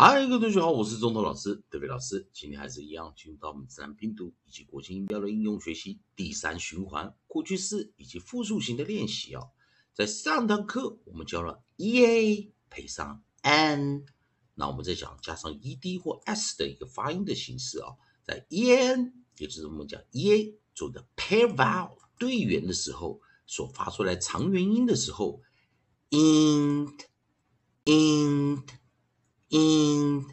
嗨，各位同学好，我是中头老师德伟老师。今天还是一样，进入到我们自然拼读以及国际音标的应用学习第三循环过去式以及复数型的练习哦。在上堂课我们教了 e a 配上 n，那我们再讲加上 e d 或 s 的一个发音的形式啊。在 e n，也就是我们讲 e a 做的 pair vowel 对元的时候，所发出来长元音的时候，int，int。In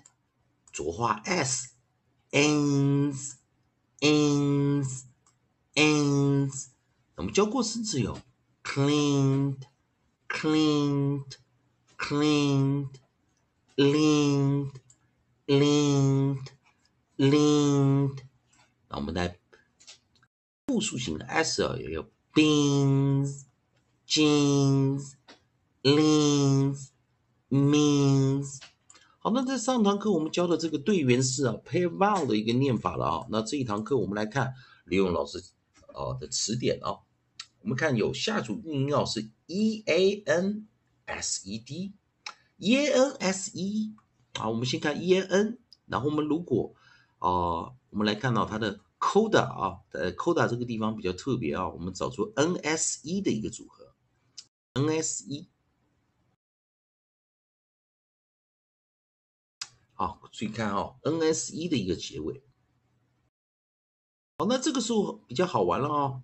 浊化 s，ins，ins，ins。我们教过生词有 cleaned，cleaned，cleaned，cleaned，cleaned。那我们来复数型的 s 啊，也有 beans，jeans，leans，means。好，那在上堂课我们教的这个对元式啊，pair vowel 的一个念法了啊。那这一堂课我们来看李勇老师啊的词典啊。我们看有下组韵音啊是 e a n s e d e n s e 啊。我们先看 e n，然后我们如果啊，我们来看到它的 coda 啊，呃，coda 这个地方比较特别啊，我们找出 n s e 的一个组合，n s e。好，注意看哦，N S 一的一个结尾。好，那这个时候比较好玩了哦。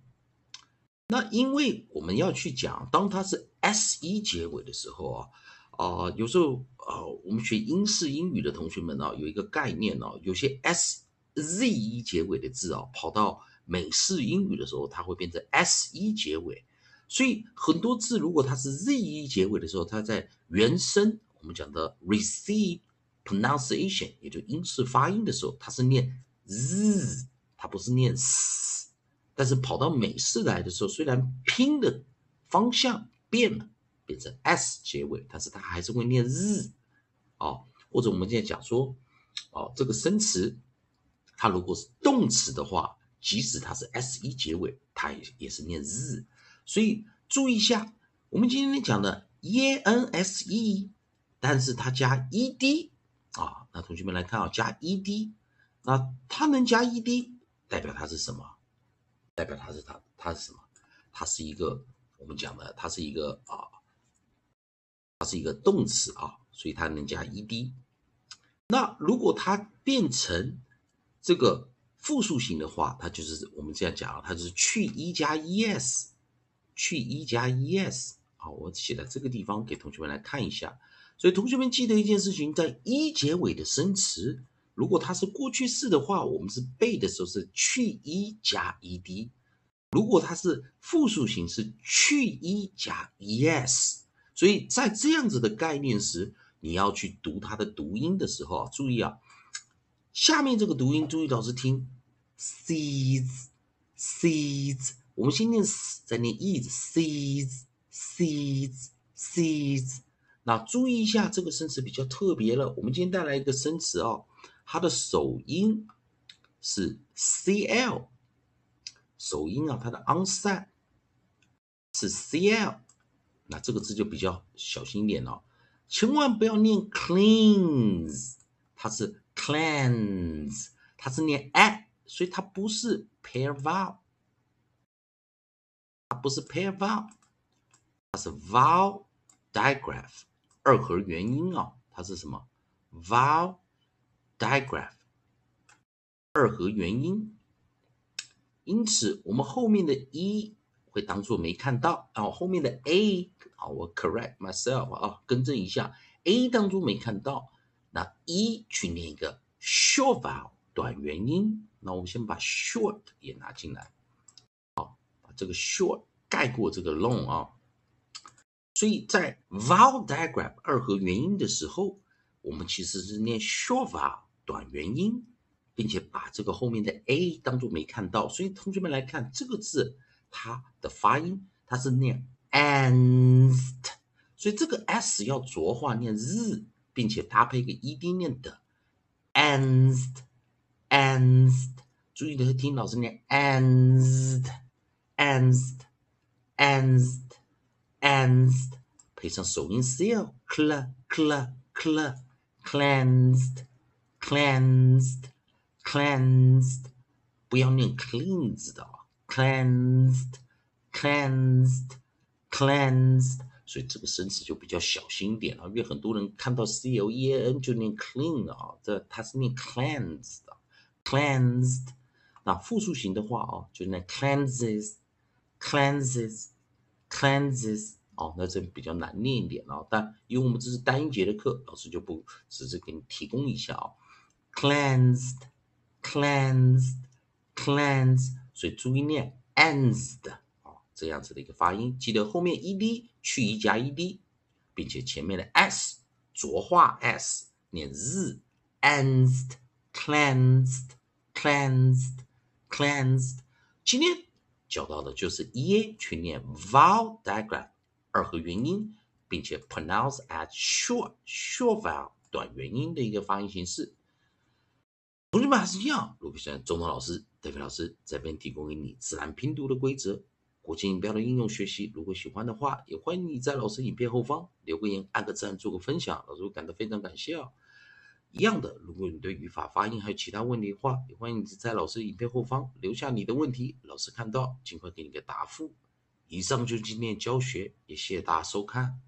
那因为我们要去讲，当它是 S 一结尾的时候啊，啊，有时候啊，我们学英式英语的同学们啊，有一个概念哦，有些 S Z 一结尾的字啊，跑到美式英语的时候，它会变成 S 一结尾。所以很多字如果它是 Z 一结尾的时候，它在原声我们讲的 receive。Pronunciation 也就英式发音的时候，它是念 z，它不是念 s。但是跑到美式来的时候，虽然拼的方向变了，变成 s 结尾，但是它还是会念 z。哦，或者我们现在讲说，哦，这个生词，它如果是动词的话，即使它是 s e 结尾，它也也是念 z。所以注意一下，我们今天讲的 e n s e，但是它加 e d。啊，那同学们来看啊，加 ed，那它能加 ed，代表它是什么？代表它是它，它是什么？它是一个我们讲的，它是一个啊，它是一个动词啊，所以它能加 ed。那如果它变成这个复数型的话，它就是我们这样讲，它就是去 e 加 es，去 e 加 es。好，我写在这个地方给同学们来看一下。所以同学们记得一件事情，在一结尾的生词，如果它是过去式的话，我们是背的时候是去一加 ed；如果它是复数形式去一加 es。所以在这样子的概念时，你要去读它的读音的时候啊，注意啊，下面这个读音，注意老师听，seeds，seeds，我们先念 s，再念 e，seeds，seeds，seeds。那注意一下，这个生词比较特别了。我们今天带来一个生词哦，它的首音是 cl，首音啊，它的 onset 是 cl。那这个字就比较小心一点哦，千万不要念 cleans，它是 cleans 它是念 a，所以它不是 pair vowel，它不是 pair vowel，它是 vowel digraph。二合元音啊，它是什么？vowel digraph，二合元音。因此，我们后面的 e 会当做没看到啊，后面的 a 啊，我 correct myself 啊，更正一下，a 当做没看到。那 e 去念一个 short vowel 短元音。那我们先把 short 也拿进来，好，把这个 short 盖过这个 long 啊。所以在 vowel digraph 二合元音的时候，我们其实是念 short vowel 短元音，并且把这个后面的 a 当做没看到。所以同学们来看这个字，它的发音它是念 anst，所以这个 s 要浊化念 z，并且搭配一个 ed 念的 ant，ant。注意的听老师念 ant，ant，ant。Ends 配上首音 cl cl cl cl cleansed，cleansed，cleansed，不要念 cleansed 的啊，cleansed，cleansed，cleansed，所以这个生词就比较小心一点啊，因为很多人看到 c l e a n 就念 clean 啊，这它是念 cleansed 的，cleansed。那复数型的话啊，就念 cleanses，cleanses cleanses。哦，那这比较难念一点啊，但因为我们这是单音节的课，老师就不只是给你提供一下啊。，cleansed，cleansed，cleansed，所以注意念 ends 的哦，这样子的一个发音，记得后面 ed 去一加 ed，并且前面的 s 浊化 s 念 z ansed, cleansed, cleansed, cleansed。今天教到的就是 e 去念 vowel diagram。二合元音，并且 pronounce as short short vowel 短元音的一个发音形式。同学们还是一样，卢比生中通老师、戴飞老师这边提供给你自然拼读的规则、国际音标的应用学习。如果喜欢的话，也欢迎你在老师影片后方留个言、按个赞、做个分享，老师会感到非常感谢啊。一样的，如果你对语法、发音还有其他问题的话，也欢迎你在老师影片后方留下你的问题，老师看到尽快给你个答复。以上就是今天教学，也谢谢大家收看。